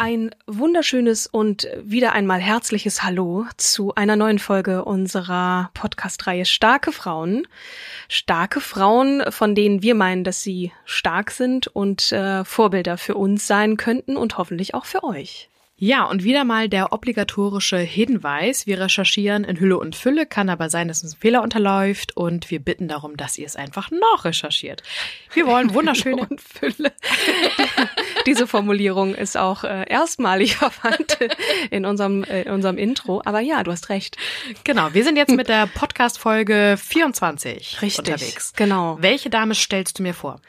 Ein wunderschönes und wieder einmal herzliches Hallo zu einer neuen Folge unserer Podcast-Reihe Starke Frauen. Starke Frauen, von denen wir meinen, dass sie stark sind und äh, Vorbilder für uns sein könnten und hoffentlich auch für euch. Ja, und wieder mal der obligatorische Hinweis. Wir recherchieren in Hülle und Fülle, kann aber sein, dass uns ein Fehler unterläuft und wir bitten darum, dass ihr es einfach noch recherchiert. Wir wollen wunderschöne und Fülle. Diese Formulierung ist auch äh, erstmalig verwandt in unserem, äh, in unserem Intro. Aber ja, du hast recht. Genau, wir sind jetzt mit der Podcast-Folge 24 Richtig, unterwegs. Genau. Welche Dame stellst du mir vor?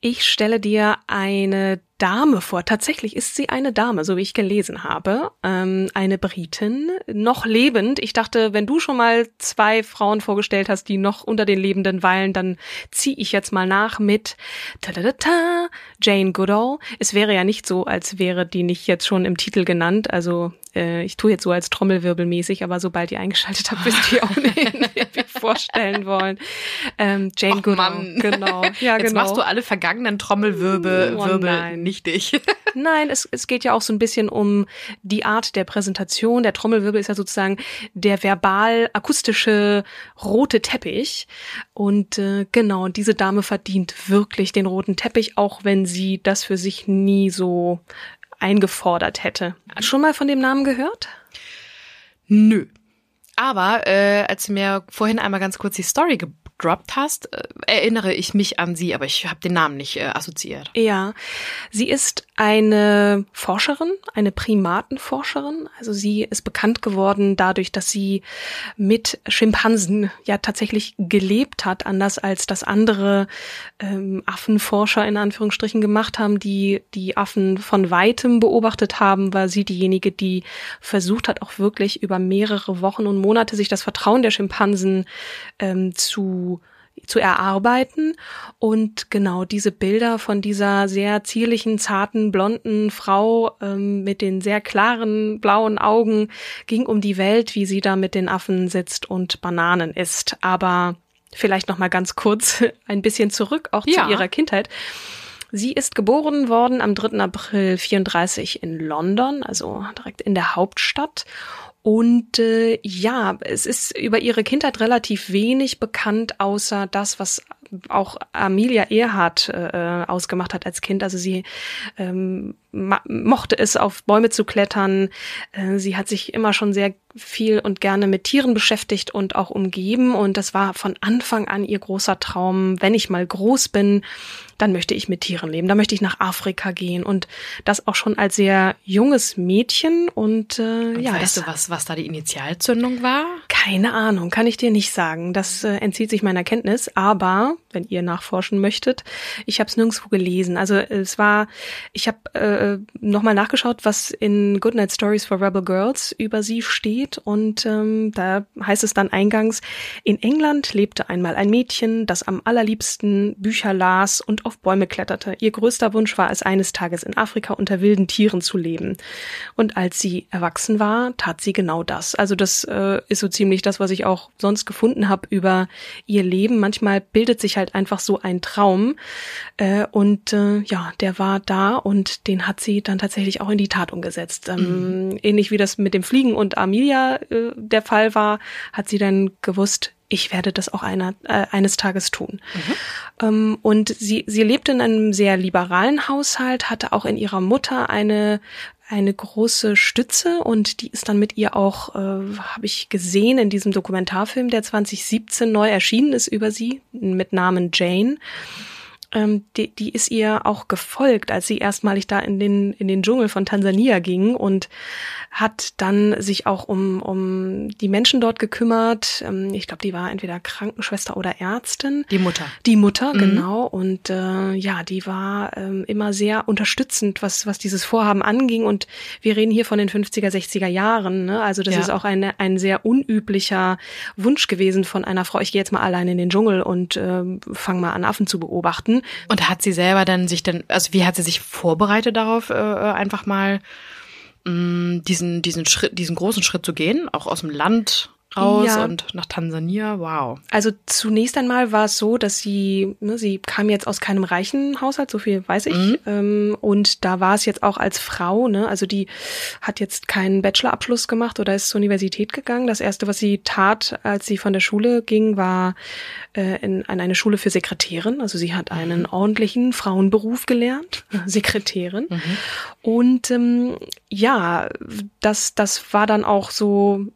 Ich stelle dir eine Dame vor. Tatsächlich ist sie eine Dame, so wie ich gelesen habe. Ähm, eine Britin, noch lebend. Ich dachte, wenn du schon mal zwei Frauen vorgestellt hast, die noch unter den Lebenden weilen, dann ziehe ich jetzt mal nach mit ta Jane Goodall. Es wäre ja nicht so, als wäre die nicht jetzt schon im Titel genannt. Also äh, ich tue jetzt so als Trommelwirbelmäßig, aber sobald ihr eingeschaltet habt, wisst ihr auch nicht, vorstellen wollen. Ähm, Jane Och, Goodall. Mann. Genau. Ja, Jetzt genau. machst du alle vergangenen Trommelwirbel Oh, Wirbel nein. nichtig. Nein, es, es geht ja auch so ein bisschen um die Art der Präsentation. Der Trommelwirbel ist ja sozusagen der verbal-akustische rote Teppich. Und äh, genau, diese Dame verdient wirklich den roten Teppich, auch wenn sie das für sich nie so eingefordert hätte. Schon mal von dem Namen gehört? Nö. Aber äh, als du mir vorhin einmal ganz kurz die Story gedroppt hast, äh, erinnere ich mich an sie, aber ich habe den Namen nicht äh, assoziiert. Ja, sie ist eine Forscherin, eine Primatenforscherin. Also sie ist bekannt geworden dadurch, dass sie mit Schimpansen ja tatsächlich gelebt hat, anders als das andere ähm, Affenforscher in Anführungsstrichen gemacht haben, die die Affen von weitem beobachtet haben, war sie diejenige, die versucht hat, auch wirklich über mehrere Wochen und Monate sich das Vertrauen der Schimpansen ähm, zu zu erarbeiten und genau diese Bilder von dieser sehr zierlichen, zarten, blonden Frau ähm, mit den sehr klaren blauen Augen ging um die Welt, wie sie da mit den Affen sitzt und Bananen isst. Aber vielleicht noch mal ganz kurz ein bisschen zurück auch Ja. zu ihrer Kindheit. Sie ist geboren worden am 3. April 34 in London, also direkt in der Hauptstadt. Und äh, ja, es ist über ihre Kindheit relativ wenig bekannt, außer das, was auch Amelia Earhart äh, ausgemacht hat als Kind. Also sie ähm, mochte es, auf Bäume zu klettern. Äh, sie hat sich immer schon sehr viel und gerne mit Tieren beschäftigt und auch umgeben. Und das war von Anfang an ihr großer Traum. Wenn ich mal groß bin, dann möchte ich mit Tieren leben. Da möchte ich nach Afrika gehen. Und das auch schon als sehr junges Mädchen. Und, äh, Und ja, weißt das, du, was, was da die Initialzündung war? keine Ahnung, kann ich dir nicht sagen. Das äh, entzieht sich meiner Kenntnis. Aber wenn ihr nachforschen möchtet, ich habe es nirgendwo gelesen. Also es war, ich habe äh, nochmal nachgeschaut, was in Goodnight Stories for Rebel Girls über sie steht. Und ähm, da heißt es dann eingangs, in England lebte einmal ein Mädchen, das am allerliebsten Bücher las und auf Bäume kletterte. Ihr größter Wunsch war es, eines Tages in Afrika unter wilden Tieren zu leben. Und als sie erwachsen war, tat sie genau das. Also das äh, ist so ziemlich das, was ich auch sonst gefunden habe über ihr Leben. Manchmal bildet sich halt einfach so ein Traum. Äh, und äh, ja, der war da und den hat sie dann tatsächlich auch in die Tat umgesetzt. Ähm, Ähnlich wie das mit dem Fliegen und Amelia äh, der Fall war, hat sie dann gewusst, ich werde das auch einer, äh, eines Tages tun. Ähm, und sie, sie lebte in einem sehr liberalen Haushalt, hatte auch in ihrer Mutter eine, eine große Stütze und die ist dann mit ihr auch, äh, habe ich gesehen in diesem Dokumentarfilm, der 2017 neu erschienen ist über sie mit Namen Jane ähm, die, die ist ihr auch gefolgt, als sie erstmalig da in den, in den Dschungel von Tansania ging und hat dann sich auch um, um die Menschen dort gekümmert. Ähm, ich glaube, die war entweder Krankenschwester oder Ärztin. Die Mutter. Die Mutter, mhm. genau. Und äh, ja, die war ähm, immer sehr unterstützend, was, was dieses Vorhaben anging. Und wir reden hier von den 50er, 60er Jahren. Ne? Also das ja. ist auch eine, ein sehr unüblicher Wunsch gewesen von einer Frau, ich gehe jetzt mal allein in den Dschungel und äh, fange mal an, Affen zu beobachten. Und hat sie selber dann sich dann, also wie hat sie sich vorbereitet darauf, äh, äh einfach mal mh, mm, diesen, diesen Schritt, diesen großen Schritt zu gehen, auch aus dem Land raus ja. und nach Tansania. Wow. Also zunächst einmal war es so, dass sie, ne, sie kam jetzt aus keinem reichen Haushalt, so viel weiß ich. Mhm. Ähm, und da war es jetzt auch als Frau, ne, also die hat jetzt keinen Bachelorabschluss gemacht oder ist zur Universität gegangen. Das erste, was sie tat, als sie von der Schule ging, war äh, in, an eine Schule für Sekretärin. Also sie hat einen mhm. ordentlichen Frauenberuf gelernt, Sekretärin. Mhm. Und ähm, ja, das, das war dann auch so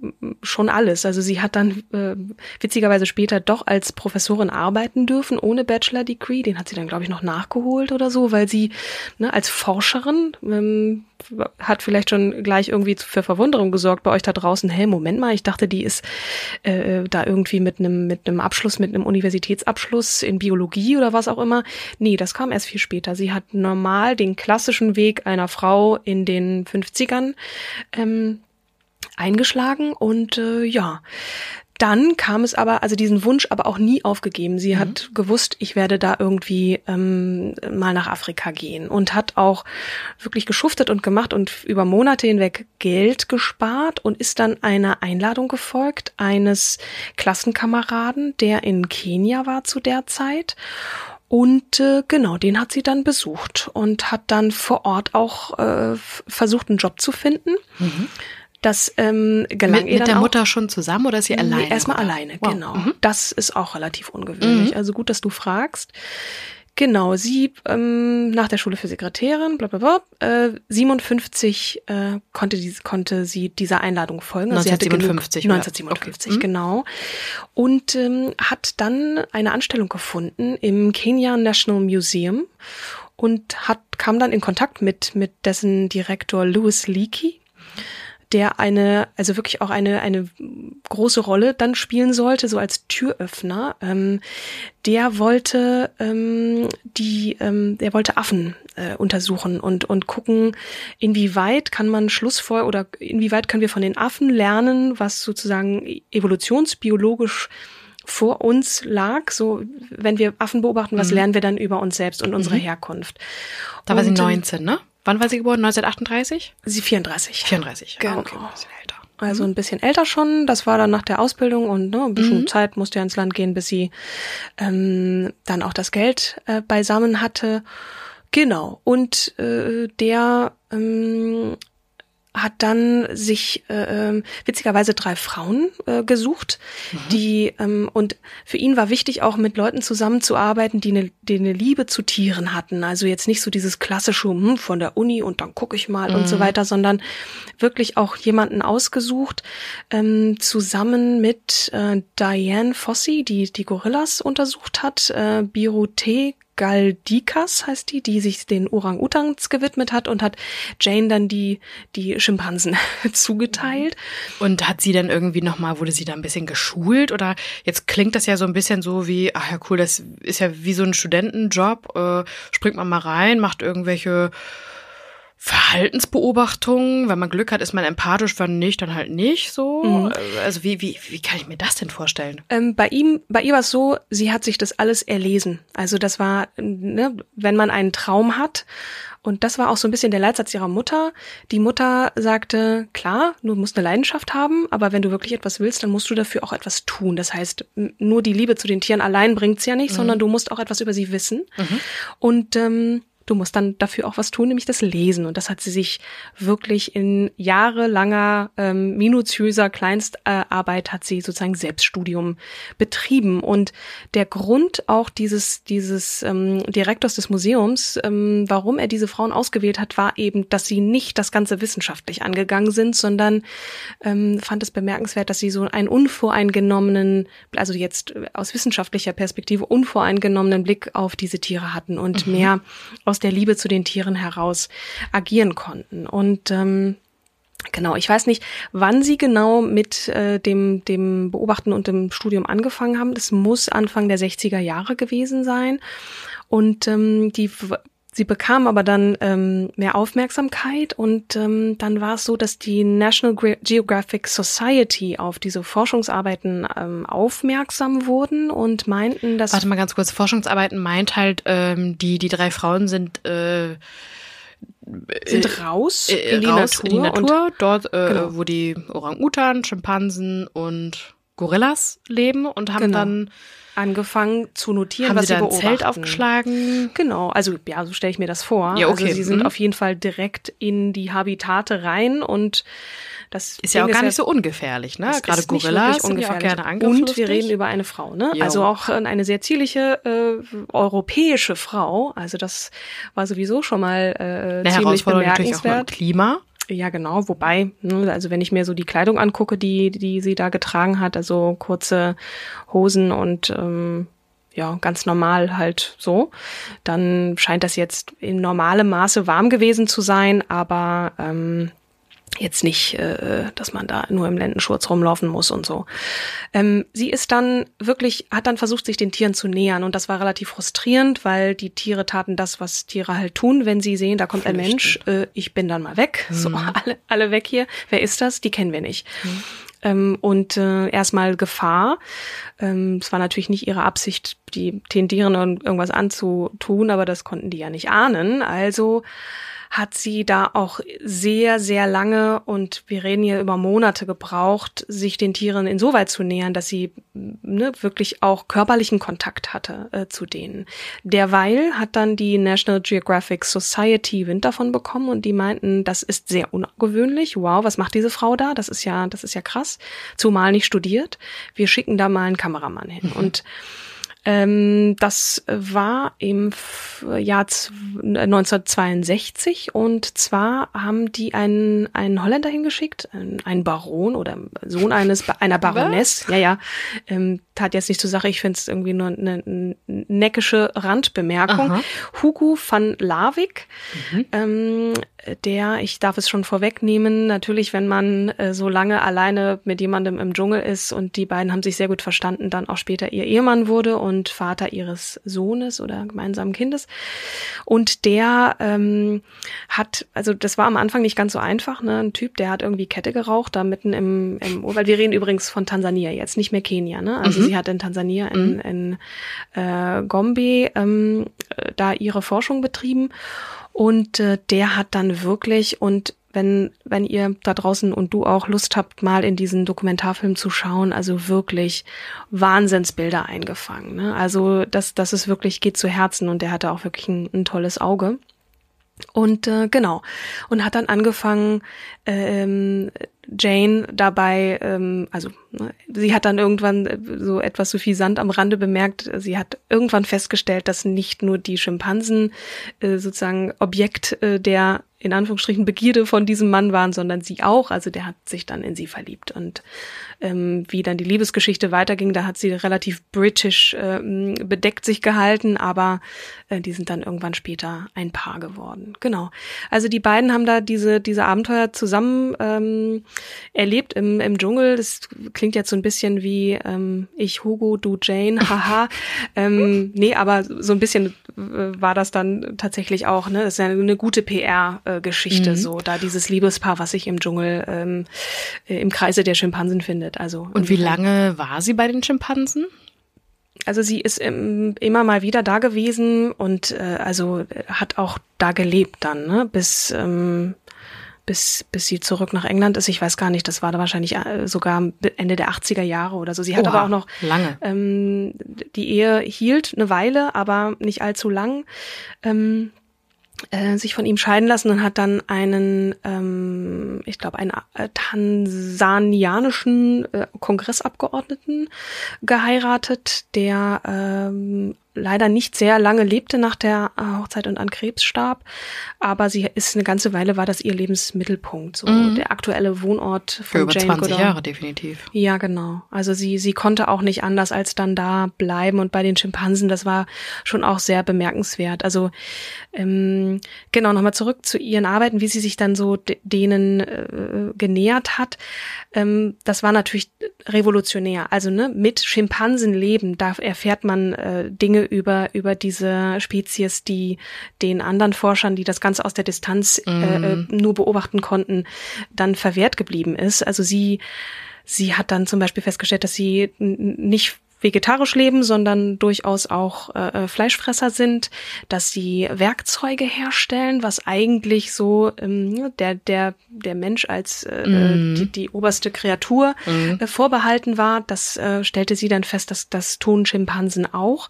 schon alles. Also sie hat dann äh, witzigerweise später doch als Professorin arbeiten dürfen, ohne Bachelor-Degree. Den hat sie dann, glaube ich, noch nachgeholt oder so, weil sie ne, als Forscherin ähm, hat vielleicht schon gleich irgendwie für Verwunderung gesorgt bei euch da draußen. Hey, Moment mal, ich dachte, die ist äh, da irgendwie mit einem mit einem Abschluss, mit einem Universitätsabschluss in Biologie oder was auch immer. Nee, das kam erst viel später. Sie hat normal den klassischen Weg einer Frau in den 50ern ähm, eingeschlagen und äh, ja, dann kam es aber, also diesen Wunsch aber auch nie aufgegeben. Sie mhm. hat gewusst, ich werde da irgendwie ähm, mal nach Afrika gehen und hat auch wirklich geschuftet und gemacht und über Monate hinweg Geld gespart und ist dann einer Einladung gefolgt eines Klassenkameraden, der in Kenia war zu der Zeit. Und äh, genau, den hat sie dann besucht und hat dann vor Ort auch äh, versucht, einen Job zu finden. Mhm. Das ähm, gelang mit, ihr mit der auch. Mutter schon zusammen oder ist sie alleine? Nee, erstmal alleine, wow. genau. Mhm. Das ist auch relativ ungewöhnlich. Mhm. Also gut, dass du fragst. Genau, sie ähm, nach der Schule für Sekretärin, bla bla bla, äh, 57 äh, konnte, die, konnte sie dieser Einladung folgen. Also 1957. Genug, 1957, okay. genau. Und ähm, hat dann eine Anstellung gefunden im Kenya National Museum und hat kam dann in Kontakt mit mit dessen Direktor Louis Leakey der eine, also wirklich auch eine, eine große Rolle dann spielen sollte, so als Türöffner. Ähm, der wollte ähm, die, ähm, der wollte Affen äh, untersuchen und und gucken, inwieweit kann man Schlussfolger oder inwieweit können wir von den Affen lernen, was sozusagen evolutionsbiologisch vor uns lag. So, wenn wir Affen beobachten, was mhm. lernen wir dann über uns selbst und unsere mhm. Herkunft? Da war sie 19, ähm, ne? Wann war sie geboren? 1938? Sie 34. 34. Genau. Ah, okay, ein bisschen älter. Also ein bisschen älter schon. Das war dann nach der Ausbildung und ne, ein bisschen mhm. Zeit musste ja ins Land gehen, bis sie ähm, dann auch das Geld äh, beisammen hatte. Genau. Und äh, der ähm, hat dann sich äh, ähm, witzigerweise drei Frauen äh, gesucht, mhm. die ähm, und für ihn war wichtig auch mit Leuten zusammenzuarbeiten, die eine, die eine Liebe zu Tieren hatten. Also jetzt nicht so dieses klassische hm, von der Uni und dann gucke ich mal mhm. und so mhm. weiter, sondern wirklich auch jemanden ausgesucht, ähm, zusammen mit äh, Diane Fossey, die die Gorillas untersucht hat, äh, Birute Galdikas heißt die, die sich den Orang-Utans gewidmet hat und hat Jane dann die, die Schimpansen zugeteilt. Und hat sie dann irgendwie nochmal, wurde sie da ein bisschen geschult oder jetzt klingt das ja so ein bisschen so wie, ach ja cool, das ist ja wie so ein Studentenjob, äh, springt man mal rein, macht irgendwelche Verhaltensbeobachtungen, wenn man Glück hat, ist man empathisch, wenn nicht, dann halt nicht so. Mhm. Also wie, wie, wie kann ich mir das denn vorstellen? Ähm, bei ihm, bei ihr war es so, sie hat sich das alles erlesen. Also das war, ne, wenn man einen Traum hat, und das war auch so ein bisschen der Leitsatz ihrer Mutter. Die Mutter sagte, klar, du musst eine Leidenschaft haben, aber wenn du wirklich etwas willst, dann musst du dafür auch etwas tun. Das heißt, nur die Liebe zu den Tieren allein bringt's ja nicht, mhm. sondern du musst auch etwas über sie wissen. Mhm. Und ähm, du musst dann dafür auch was tun, nämlich das Lesen. Und das hat sie sich wirklich in jahrelanger, ähm, minutiöser Kleinstarbeit hat sie sozusagen Selbststudium betrieben. Und der Grund auch dieses, dieses ähm, Direktors des Museums, ähm, warum er diese Frauen ausgewählt hat, war eben, dass sie nicht das Ganze wissenschaftlich angegangen sind, sondern ähm, fand es bemerkenswert, dass sie so einen unvoreingenommenen, also jetzt aus wissenschaftlicher Perspektive unvoreingenommenen Blick auf diese Tiere hatten und mhm. mehr aus der Liebe zu den Tieren heraus agieren konnten. Und ähm, Genau, ich weiß nicht, wann Sie genau mit äh, dem, dem Beobachten und dem Studium angefangen haben. Das muss Anfang der 60er Jahre gewesen sein. Und ähm, die Sie bekam aber dann ähm, mehr Aufmerksamkeit und ähm, dann war es so, dass die National Geographic Society auf diese Forschungsarbeiten ähm, aufmerksam wurden und meinten, dass Warte mal ganz kurz, Forschungsarbeiten meint halt, ähm, die die drei Frauen sind äh, sind raus, äh, in, die raus in die Natur, dort äh, genau. wo die Orang-Utan, Schimpansen und Gorillas leben und haben genau. dann angefangen zu notieren, Haben was sie, sie beobachten. ein Zelt aufgeschlagen? Genau, also ja, so stelle ich mir das vor. Ja, okay. Also sie sind mhm. auf jeden Fall direkt in die Habitate rein und das ist ja auch gar nicht so ungefährlich, ne? Gerade Gorillas sind ja auch gerne Und wir reden über eine Frau, ne? Jo. Also auch eine sehr zierliche äh, europäische Frau. Also das war sowieso schon mal äh, eine ziemlich bemerkenswert. Klima. Ja, genau. Wobei, ne, also wenn ich mir so die Kleidung angucke, die, die sie da getragen hat, also kurze Hosen und ähm, ja, ganz normal halt so, dann scheint das jetzt in normalem Maße warm gewesen zu sein, aber ähm, jetzt nicht, äh, dass man da nur im Lendenschurz rumlaufen muss und so. Ähm, sie ist dann wirklich, hat dann versucht, sich den Tieren zu nähern und das war relativ frustrierend, weil die Tiere taten das, was Tiere halt tun, wenn sie sehen, da kommt ein Mensch, äh, ich bin dann mal weg, mhm. so alle, alle weg hier. Wer ist das? Die kennen wir nicht. Mhm. Ähm, und äh, erstmal Gefahr. Ähm, es war natürlich nicht ihre Absicht, die den Tieren irgendwas anzutun, aber das konnten die ja nicht ahnen. Also hat sie da auch sehr, sehr lange und wir reden hier über Monate gebraucht, sich den Tieren insoweit zu nähern, dass sie ne, wirklich auch körperlichen Kontakt hatte äh, zu denen. Derweil hat dann die National Geographic Society Wind davon bekommen und die meinten, das ist sehr ungewöhnlich. Wow, was macht diese Frau da? Das ist ja, das ist ja krass. Zumal nicht studiert. Wir schicken da mal einen Kameramann hin. Und ähm, das war im Jahr 1962 und zwar haben die einen, einen Holländer hingeschickt, einen Baron oder Sohn eines einer Baroness. Ja, ja. Ähm, tat jetzt nicht zur Sache, ich finde es irgendwie nur eine, eine neckische Randbemerkung. Aha. Hugo van Lawick, mhm. ähm, der, ich darf es schon vorwegnehmen, natürlich, wenn man äh, so lange alleine mit jemandem im Dschungel ist und die beiden haben sich sehr gut verstanden, dann auch später ihr Ehemann wurde und Vater ihres Sohnes oder gemeinsamen Kindes. Und der ähm, hat, also das war am Anfang nicht ganz so einfach, ne? Ein Typ, der hat irgendwie Kette geraucht, da mitten im, im weil wir reden übrigens von Tansania jetzt, nicht mehr Kenia, ne? Also mhm. sie hat in Tansania in, mhm. in äh, Gombe ähm, da ihre Forschung betrieben. Und äh, der hat dann wirklich und wenn, wenn ihr da draußen und du auch Lust habt, mal in diesen Dokumentarfilm zu schauen, also wirklich Wahnsinnsbilder eingefangen. Ne? Also das, das ist wirklich, geht zu Herzen und der hatte auch wirklich ein, ein tolles Auge. Und äh, genau. Und hat dann angefangen, ähm, Jane dabei, ähm, also ne, sie hat dann irgendwann äh, so etwas so viel Sand am Rande bemerkt. Sie hat irgendwann festgestellt, dass nicht nur die Schimpansen äh, sozusagen Objekt äh, der in Anführungsstrichen Begierde von diesem Mann waren, sondern sie auch. Also der hat sich dann in sie verliebt. Und ähm, wie dann die Liebesgeschichte weiterging, da hat sie relativ british ähm, bedeckt sich gehalten, aber äh, die sind dann irgendwann später ein Paar geworden. Genau. Also die beiden haben da diese, diese Abenteuer zusammen ähm, erlebt im, im Dschungel. Das klingt jetzt so ein bisschen wie ähm, ich Hugo, du Jane, haha. ähm, nee, aber so ein bisschen äh, war das dann tatsächlich auch, ne? Das ist ja eine gute PR äh, Geschichte, mhm. so da dieses Liebespaar, was sich im Dschungel ähm, äh, im Kreise der Schimpansen findet. Also und wie lange war sie bei den Schimpansen? Also sie ist im, immer mal wieder da gewesen und äh, also hat auch da gelebt dann, ne? bis ähm, bis bis sie zurück nach England ist. Ich weiß gar nicht, das war da wahrscheinlich äh, sogar Ende der 80er Jahre oder so. Sie hat Oha, aber auch noch lange. Ähm, die Ehe hielt eine Weile, aber nicht allzu lang. Ähm, äh, sich von ihm scheiden lassen und hat dann einen, ähm, ich glaube, einen äh, tansanianischen äh, Kongressabgeordneten geheiratet, der ähm, leider nicht sehr lange lebte nach der äh, Hochzeit und an Krebs starb, aber sie ist eine ganze Weile war das ihr Lebensmittelpunkt, so mhm. der aktuelle Wohnort von Für über Jane 20 Goodall. Jahre definitiv. Ja, genau. Also sie sie konnte auch nicht anders als dann da bleiben und bei den Schimpansen, das war schon auch sehr bemerkenswert. Also ähm, genau nochmal zurück zu ihren Arbeiten, wie sie sich dann so denen äh, genähert hat. Ähm, das war natürlich revolutionär. Also ne, mit Schimpansen leben, da erfährt man äh, Dinge über, über diese Spezies, die den anderen Forschern, die das Ganze aus der Distanz äh, Mhm. äh, nur beobachten konnten, dann verwehrt geblieben ist. Also sie, sie hat dann zum Beispiel festgestellt, dass sie nicht vegetarisch leben, sondern durchaus auch äh, Fleischfresser sind, dass sie Werkzeuge herstellen, was eigentlich so ähm, der der der Mensch als äh, Mhm. die, die oberste Kreatur Mhm. äh, vorbehalten war. Das äh, stellte sie dann fest, dass das tun Schimpansen auch.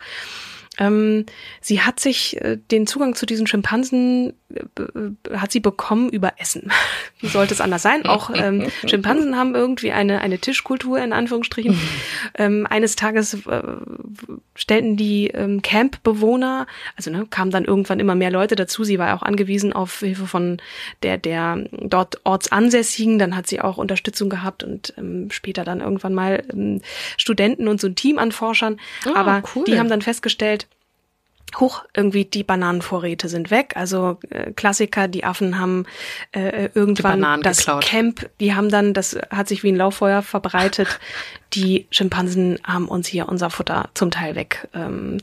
Ähm, sie hat sich äh, den Zugang zu diesen Schimpansen äh, hat sie bekommen über Essen. Wie sollte es anders sein? Auch ähm, Schimpansen haben irgendwie eine eine Tischkultur in Anführungsstrichen. ähm, eines Tages äh, stellten die ähm, Campbewohner, also ne, kamen dann irgendwann immer mehr Leute dazu. Sie war ja auch angewiesen auf Hilfe von der der dort Ortsansässigen. Dann hat sie auch Unterstützung gehabt und ähm, später dann irgendwann mal ähm, Studenten und so ein Team an Forschern. Ah, Aber cool. die haben dann festgestellt, Huch, irgendwie die Bananenvorräte sind weg. Also äh, Klassiker, die Affen haben äh, irgendwann Bananen das geklaut. Camp, die haben dann, das hat sich wie ein Lauffeuer verbreitet. Die Schimpansen haben uns hier unser Futter zum Teil weg ähm.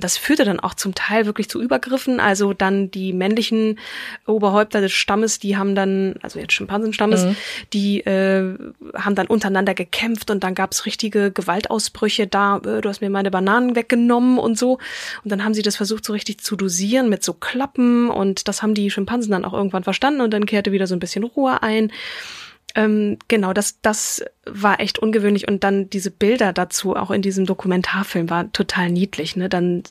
Das führte dann auch zum Teil wirklich zu Übergriffen. Also dann die männlichen Oberhäupter des Stammes, die haben dann, also jetzt Schimpansenstammes, die äh, haben dann untereinander gekämpft und dann gab es richtige Gewaltausbrüche da, äh, du hast mir meine Bananen weggenommen und so. Und dann haben sie das versucht, so richtig zu dosieren mit so Klappen und das haben die Schimpansen dann auch irgendwann verstanden und dann kehrte wieder so ein bisschen Ruhe ein. Ähm, genau, das, das war echt ungewöhnlich und dann diese Bilder dazu, auch in diesem Dokumentarfilm, war total niedlich. Ne? Dann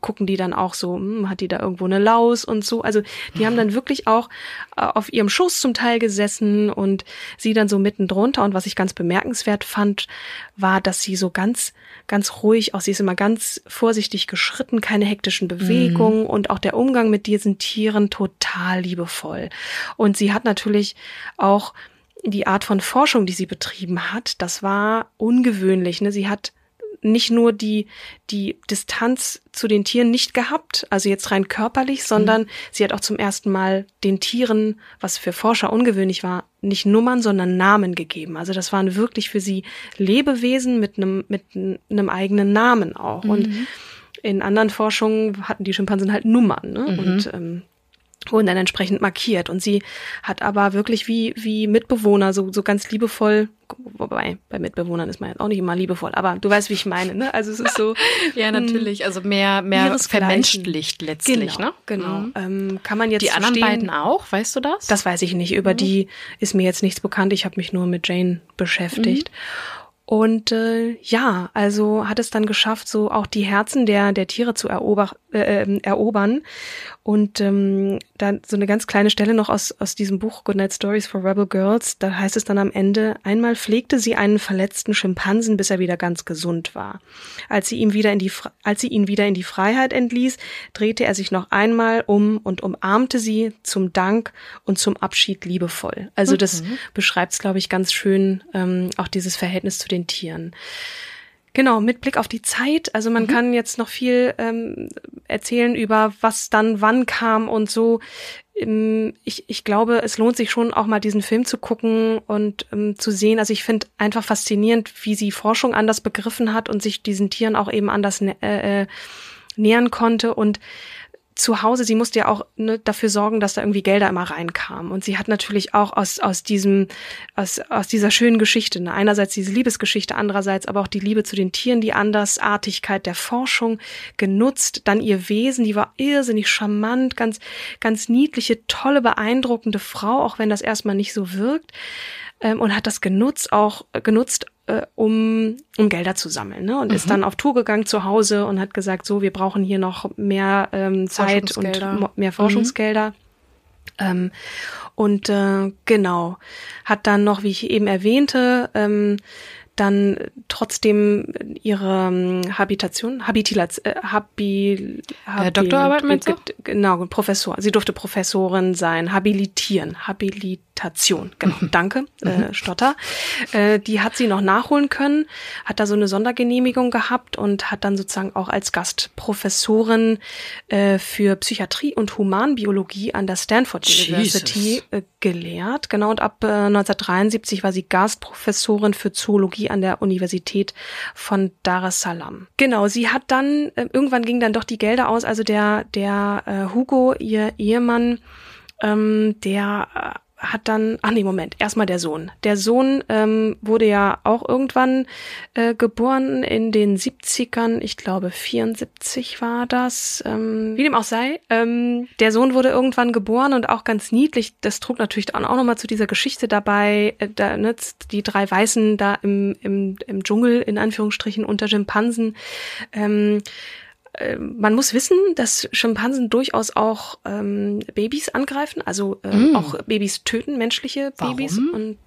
gucken die dann auch so, hm, hat die da irgendwo eine Laus und so. Also die haben dann wirklich auch äh, auf ihrem Schoß zum Teil gesessen und sie dann so mitten drunter. Und was ich ganz bemerkenswert fand, war, dass sie so ganz, ganz ruhig, auch sie ist immer ganz vorsichtig geschritten, keine hektischen Bewegungen und auch der Umgang mit diesen Tieren total liebevoll. Und sie hat natürlich auch die Art von Forschung, die sie betrieben hat, das war ungewöhnlich. Ne? Sie hat nicht nur die, die Distanz zu den Tieren nicht gehabt, also jetzt rein körperlich, sondern sie hat auch zum ersten Mal den Tieren, was für Forscher ungewöhnlich war, nicht Nummern, sondern Namen gegeben. Also das waren wirklich für sie Lebewesen mit einem, mit einem eigenen Namen auch. Und in anderen Forschungen hatten die Schimpansen halt Nummern. Ne? Und ähm, wurden dann entsprechend markiert. Und sie hat aber wirklich wie, wie Mitbewohner so, so ganz liebevoll, wobei bei Mitbewohnern ist man jetzt auch nicht immer liebevoll, aber du weißt, wie ich meine, ne? Also es ist so. Ja, natürlich. Also mehr, mehr vermenschlicht letztlich, genau, ne? Genau. Mhm. Ähm, kann man jetzt Die anderen verstehen, beiden auch, weißt du das? Das weiß ich nicht. Über die ist mir jetzt nichts bekannt. Ich habe mich nur mit Jane beschäftigt. Und äh, ja, also hat es dann geschafft, so auch die Herzen der der Tiere zu erober, äh, ähm, erobern. Und ähm, dann so eine ganz kleine Stelle noch aus aus diesem Buch Goodnight Stories for Rebel Girls. Da heißt es dann am Ende: Einmal pflegte sie einen verletzten Schimpansen, bis er wieder ganz gesund war. Als sie ihm wieder in die als sie ihn wieder in die Freiheit entließ, drehte er sich noch einmal um und umarmte sie zum Dank und zum Abschied liebevoll. Also das beschreibt es, glaube ich, ganz schön ähm, auch dieses Verhältnis zu den Tieren. Genau, mit Blick auf die Zeit. Also man kann jetzt noch viel ähm, erzählen über was dann wann kam und so. Ähm, Ich, ich glaube, es lohnt sich schon auch mal diesen Film zu gucken und ähm, zu sehen. Also ich finde einfach faszinierend, wie sie Forschung anders begriffen hat und sich diesen Tieren auch eben anders äh, äh, nähern konnte und zu Hause, sie musste ja auch ne, dafür sorgen, dass da irgendwie Gelder immer reinkamen. Und sie hat natürlich auch aus, aus diesem, aus, aus dieser schönen Geschichte, ne, einerseits diese Liebesgeschichte, andererseits aber auch die Liebe zu den Tieren, die Andersartigkeit der Forschung genutzt, dann ihr Wesen, die war irrsinnig charmant, ganz, ganz niedliche, tolle, beeindruckende Frau, auch wenn das erstmal nicht so wirkt, ähm, und hat das genutzt, auch äh, genutzt, äh, um, um Gelder zu sammeln. Ne? Und mhm. ist dann auf Tour gegangen zu Hause und hat gesagt, so, wir brauchen hier noch mehr ähm, Zeit und mehr Forschungsgelder. Mhm. Ähm, und äh, genau, hat dann noch, wie ich eben erwähnte, ähm, dann trotzdem ihre ähm, Habitation, Habitilaz, äh, Habi, Habi, äh, Doktorarbeit du? Genau, Professor. Sie durfte Professorin sein, habilitieren, Habilit Meditation. Genau, danke, äh, mhm. Stotter. Äh, die hat sie noch nachholen können, hat da so eine Sondergenehmigung gehabt und hat dann sozusagen auch als Gastprofessorin äh, für Psychiatrie und Humanbiologie an der Stanford Jesus. University äh, gelehrt. Genau, und ab äh, 1973 war sie Gastprofessorin für Zoologie an der Universität von Dar es Salaam. Genau, sie hat dann, äh, irgendwann ging dann doch die Gelder aus, also der, der äh, Hugo, ihr Ehemann, ähm, der äh, hat dann, ach nee, Moment, erstmal der Sohn. Der Sohn ähm, wurde ja auch irgendwann äh, geboren in den 70ern, ich glaube 74 war das, ähm, wie dem auch sei. Ähm, der Sohn wurde irgendwann geboren und auch ganz niedlich, das trug natürlich auch nochmal zu dieser Geschichte dabei, äh, da, ne, die drei Weißen da im, im, im Dschungel, in Anführungsstrichen, unter Schimpansen. Ähm, äh, man muss wissen, dass Schimpansen durchaus auch ähm, Babys angreifen, also äh, mm. auch Babys töten, menschliche Babys. Warum? Und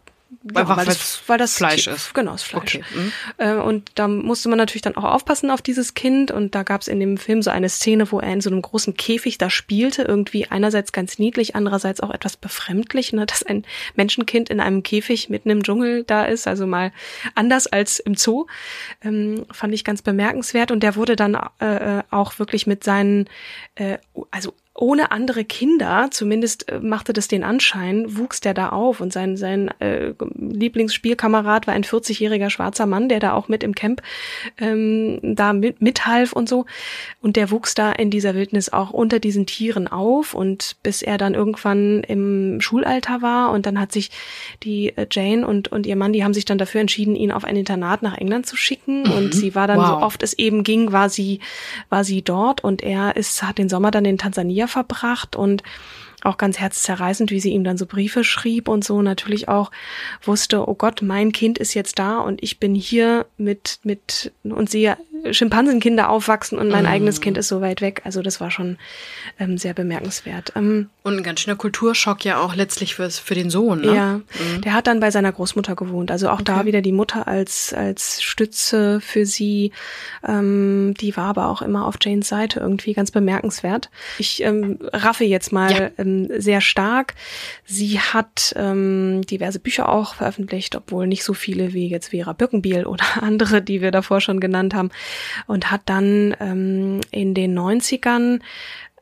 ja, weil, das, weil das Fleisch ist. Genau, das Fleisch. Okay. Mhm. Äh, und da musste man natürlich dann auch aufpassen auf dieses Kind. Und da gab es in dem Film so eine Szene, wo er in so einem großen Käfig da spielte. Irgendwie einerseits ganz niedlich, andererseits auch etwas befremdlich, ne, dass ein Menschenkind in einem Käfig mitten im Dschungel da ist. Also mal anders als im Zoo. Ähm, fand ich ganz bemerkenswert. Und der wurde dann äh, äh auch wirklich mit seinen, äh, also ohne andere Kinder, zumindest äh, machte das den Anschein, wuchs der da auf und sein, sein äh, Lieblingsspielkamerad war ein 40-jähriger schwarzer Mann, der da auch mit im Camp ähm, da mit, mithalf und so. Und der wuchs da in dieser Wildnis auch unter diesen Tieren auf und bis er dann irgendwann im Schulalter war und dann hat sich die äh, Jane und, und ihr Mann, die haben sich dann dafür entschieden, ihn auf ein Internat nach England zu schicken mhm. und sie war dann wow. so oft es eben ging, war sie, war sie dort und er ist, hat den Sommer dann in Tansania verbracht und auch ganz herzzerreißend, wie sie ihm dann so Briefe schrieb und so natürlich auch wusste, oh Gott, mein Kind ist jetzt da und ich bin hier mit, mit, und sehe Schimpansenkinder aufwachsen und mein mm. eigenes Kind ist so weit weg. Also das war schon ähm, sehr bemerkenswert. Ähm, und ein ganz schöner Kulturschock ja auch letztlich fürs, für den Sohn. Ne? Ja, mhm. der hat dann bei seiner Großmutter gewohnt. Also auch okay. da wieder die Mutter als, als Stütze für sie. Ähm, die war aber auch immer auf Janes Seite irgendwie ganz bemerkenswert. Ich ähm, raffe jetzt mal ja. ähm, sehr stark. Sie hat ähm, diverse Bücher auch veröffentlicht, obwohl nicht so viele wie jetzt Vera Birkenbiel oder andere, die wir davor schon genannt haben und hat dann ähm, in den 90ern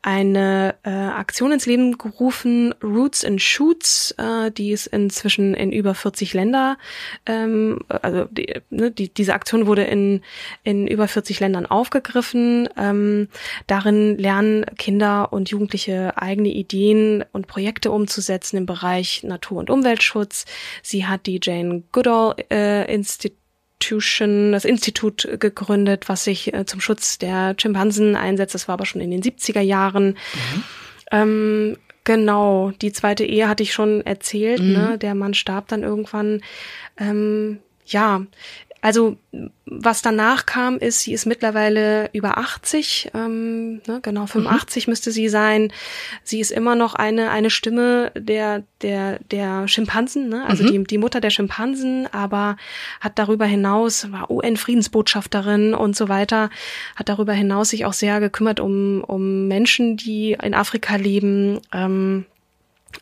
eine äh, Aktion ins Leben gerufen, Roots and Shoots, äh, die ist inzwischen in über 40 Länder, ähm, also die, ne, die, diese Aktion wurde in, in über 40 Ländern aufgegriffen. Ähm, darin lernen Kinder und Jugendliche eigene Ideen und Projekte umzusetzen im Bereich Natur- und Umweltschutz. Sie hat die Jane Goodall äh, Institute Institution, das Institut gegründet, was sich äh, zum Schutz der Schimpansen einsetzt. Das war aber schon in den 70er Jahren. Mhm. Ähm, genau, die zweite Ehe hatte ich schon erzählt. Mhm. Ne? Der Mann starb dann irgendwann. Ähm, ja, also was danach kam, ist, sie ist mittlerweile über 80, ähm, ne, genau 85 mhm. müsste sie sein. Sie ist immer noch eine eine Stimme der der der Schimpansen, ne? also mhm. die die Mutter der Schimpansen, aber hat darüber hinaus war UN-Friedensbotschafterin und so weiter, hat darüber hinaus sich auch sehr gekümmert um um Menschen, die in Afrika leben. Ähm,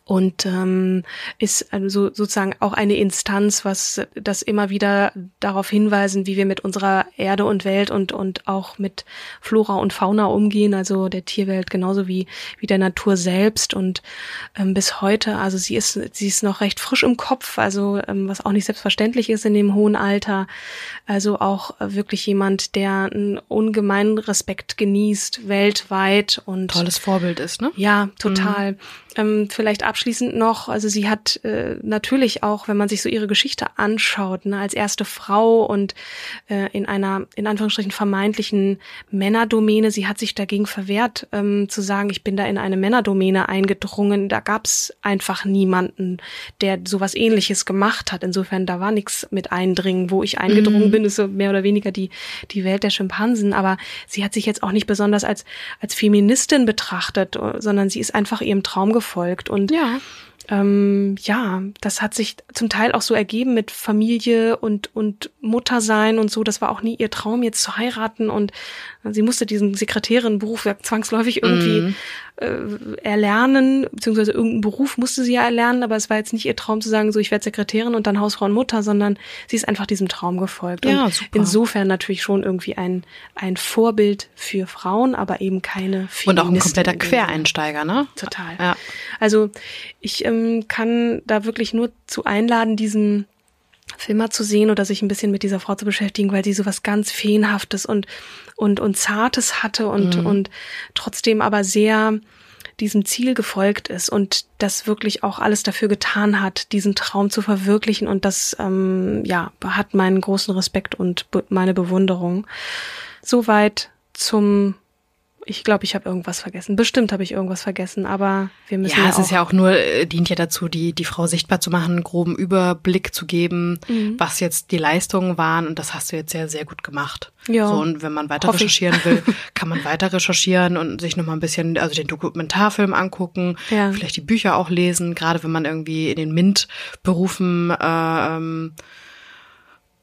und ähm, ist also sozusagen auch eine Instanz, was das immer wieder darauf hinweisen, wie wir mit unserer Erde und Welt und und auch mit Flora und Fauna umgehen, also der Tierwelt genauso wie wie der Natur selbst und ähm, bis heute, also sie ist sie ist noch recht frisch im Kopf, also ähm, was auch nicht selbstverständlich ist in dem hohen Alter, also auch wirklich jemand, der einen ungemeinen Respekt genießt weltweit und tolles Vorbild ist, ne? Ja, total. Mhm. Ähm, vielleicht vielleicht abschließend noch, also sie hat äh, natürlich auch, wenn man sich so ihre Geschichte anschaut, ne, als erste Frau und äh, in einer, in Anführungsstrichen, vermeintlichen Männerdomäne, sie hat sich dagegen verwehrt, ähm, zu sagen, ich bin da in eine Männerdomäne eingedrungen. Da gab es einfach niemanden, der sowas ähnliches gemacht hat. Insofern, da war nichts mit Eindringen. Wo ich eingedrungen mhm. bin, ist so mehr oder weniger die, die Welt der Schimpansen. Aber sie hat sich jetzt auch nicht besonders als, als Feministin betrachtet, sondern sie ist einfach ihrem Traum gefolgt. Und ja ähm, ja, das hat sich zum Teil auch so ergeben mit Familie und, und Muttersein und so. Das war auch nie ihr Traum, jetzt zu heiraten. Und sie musste diesen Sekretärinnenberuf ja zwangsläufig irgendwie mm äh, erlernen, beziehungsweise irgendeinen Beruf musste sie ja erlernen, aber es war jetzt nicht ihr Traum zu sagen, so ich werde Sekretärin und dann Hausfrau und Mutter, sondern sie ist einfach diesem Traum gefolgt. Ja, und super. insofern natürlich schon irgendwie ein, ein Vorbild für Frauen, aber eben keine Feministin. Und auch ein kompletter Quereinsteiger, ne? Total. Ja. Also ich ähm, kann da wirklich nur zu einladen, diesen Filmer zu sehen oder sich ein bisschen mit dieser Frau zu beschäftigen, weil sie so was ganz Feenhaftes und, und, und Zartes hatte und, mhm. und trotzdem aber sehr diesem Ziel gefolgt ist und das wirklich auch alles dafür getan hat, diesen Traum zu verwirklichen und das ähm, ja hat meinen großen Respekt und be meine Bewunderung. Soweit zum ich glaube, ich habe irgendwas vergessen. Bestimmt habe ich irgendwas vergessen, aber wir müssen ja, ja es ist ja auch nur äh, dient ja dazu, die die Frau sichtbar zu machen, einen groben Überblick zu geben, mhm. was jetzt die Leistungen waren und das hast du jetzt sehr sehr gut gemacht. Ja. So und wenn man weiter recherchieren will, kann man weiter recherchieren und sich noch mal ein bisschen also den Dokumentarfilm angucken, ja. vielleicht die Bücher auch lesen, gerade wenn man irgendwie in den MINT Berufen äh, ähm,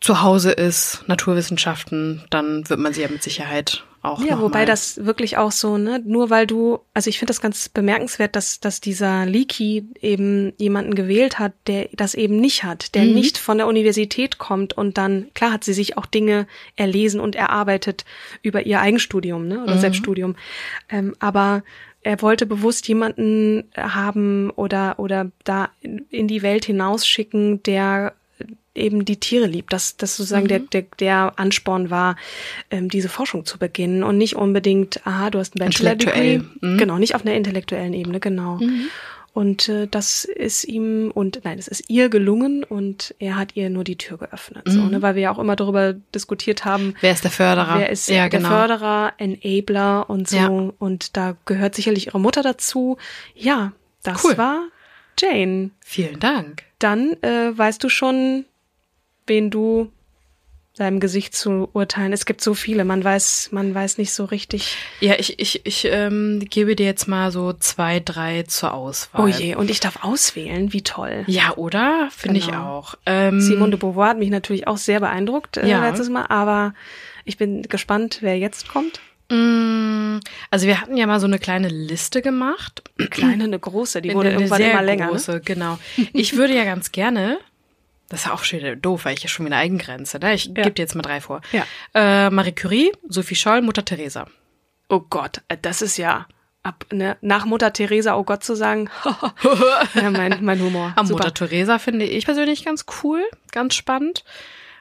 zu Hause ist, Naturwissenschaften, dann wird man sie ja mit Sicherheit auch. Ja, wobei mal. das wirklich auch so, ne, nur weil du, also ich finde das ganz bemerkenswert, dass, dass dieser Leaky eben jemanden gewählt hat, der das eben nicht hat, der mhm. nicht von der Universität kommt und dann, klar hat sie sich auch Dinge erlesen und erarbeitet über ihr Eigenstudium, ne, oder mhm. Selbststudium. Ähm, aber er wollte bewusst jemanden haben oder, oder da in die Welt hinausschicken, der eben die Tiere liebt, dass das sozusagen mhm. der, der, der Ansporn war, ähm, diese Forschung zu beginnen und nicht unbedingt, aha, du hast ein Bachelor-Degree. Mhm. Genau, nicht auf einer intellektuellen Ebene, genau. Mhm. Und äh, das ist ihm und nein, es ist ihr gelungen und er hat ihr nur die Tür geöffnet. So, Mhm. ne, weil wir ja auch immer darüber diskutiert haben, Wer ist der Förderer? wer ist ja, der genau. Förderer, Enabler und so. Ja. Und da gehört sicherlich ihre Mutter dazu. Ja, das Cool. war Jane. Vielen Dank. Dann äh, weißt du schon, wen du seinem Gesicht zu urteilen. Es gibt so viele, man weiß, man weiß nicht so richtig. Ja, ich, ich, ich ähm, gebe dir jetzt mal so zwei, drei zur Auswahl. Oh je, und ich darf auswählen, wie toll. Ja, oder? Finde ich Genau. auch. Ähm, Simone de Beauvoir hat mich natürlich auch sehr beeindruckt äh, Ja. letztes Mal, aber ich bin gespannt, wer jetzt kommt. mh, Also wir hatten ja mal so eine kleine Liste gemacht. Eine kleine, eine große, die wurde Eine irgendwann immer länger. Ne? Große, genau. Ich würde ja ganz gerne, das ist auch schon wieder doof, weil ich ja schon wieder Eigengrenze, ne? Ich Ja. gebe dir jetzt mal drei vor. Ja. Äh, Marie Curie, Sophie Scholl, Mutter Teresa. Oh Gott, äh, das ist ja ab, ne, nach Mutter Teresa, oh Gott zu sagen, ja, mein, mein Humor. Am. Mutter Teresa finde ich persönlich ganz cool, ganz spannend,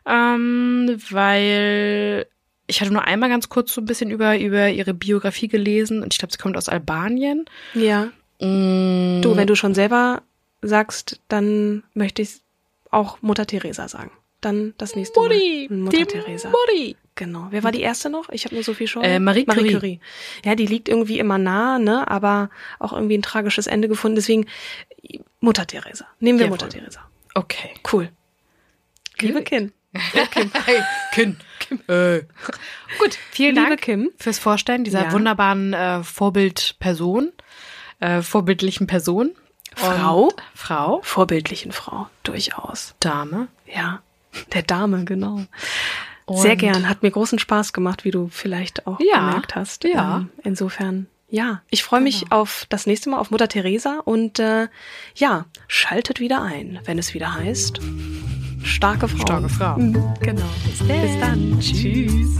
ähm, weil ich hatte nur einmal ganz kurz so ein bisschen über, über ihre Biografie gelesen und ich glaube, sie kommt aus Albanien. Ja. Mm, Du, wenn du schon selber sagst, dann möchte ich auch Mutter Teresa sagen. Dann das nächste Mutti, Mal. Mutter Teresa. Mutti. Genau. Wer war die erste noch? Ich habe nur so viel schon. Äh, Marie Curie. Ja, die liegt irgendwie immer nah, ne, aber auch irgendwie ein tragisches Ende gefunden. Deswegen Mutter Teresa. Nehmen wir Jawohl. Mutter Teresa. Okay. Cool. Liebe Kim. Kim. Hey, Kim. Äh. Gut, vielen Liebe Dank Kim. fürs Vorstellen dieser Ja. wunderbaren äh, Vorbildperson, äh, vorbildlichen Person. Frau? Frau, Vorbildlichen Frau. Durchaus. Dame. Ja. Der Dame, genau. Sehr Und- gern. Hat mir großen Spaß gemacht, wie du vielleicht auch Ja, gemerkt hast. ja. Ähm, insofern, ja. Ich freue mich Genau. auf das nächste Mal auf Mutter Teresa und äh, ja, schaltet wieder ein, wenn es wieder heißt. Starke Frau. Starke Frau. Mhm, genau. Bis dann. Tschüss.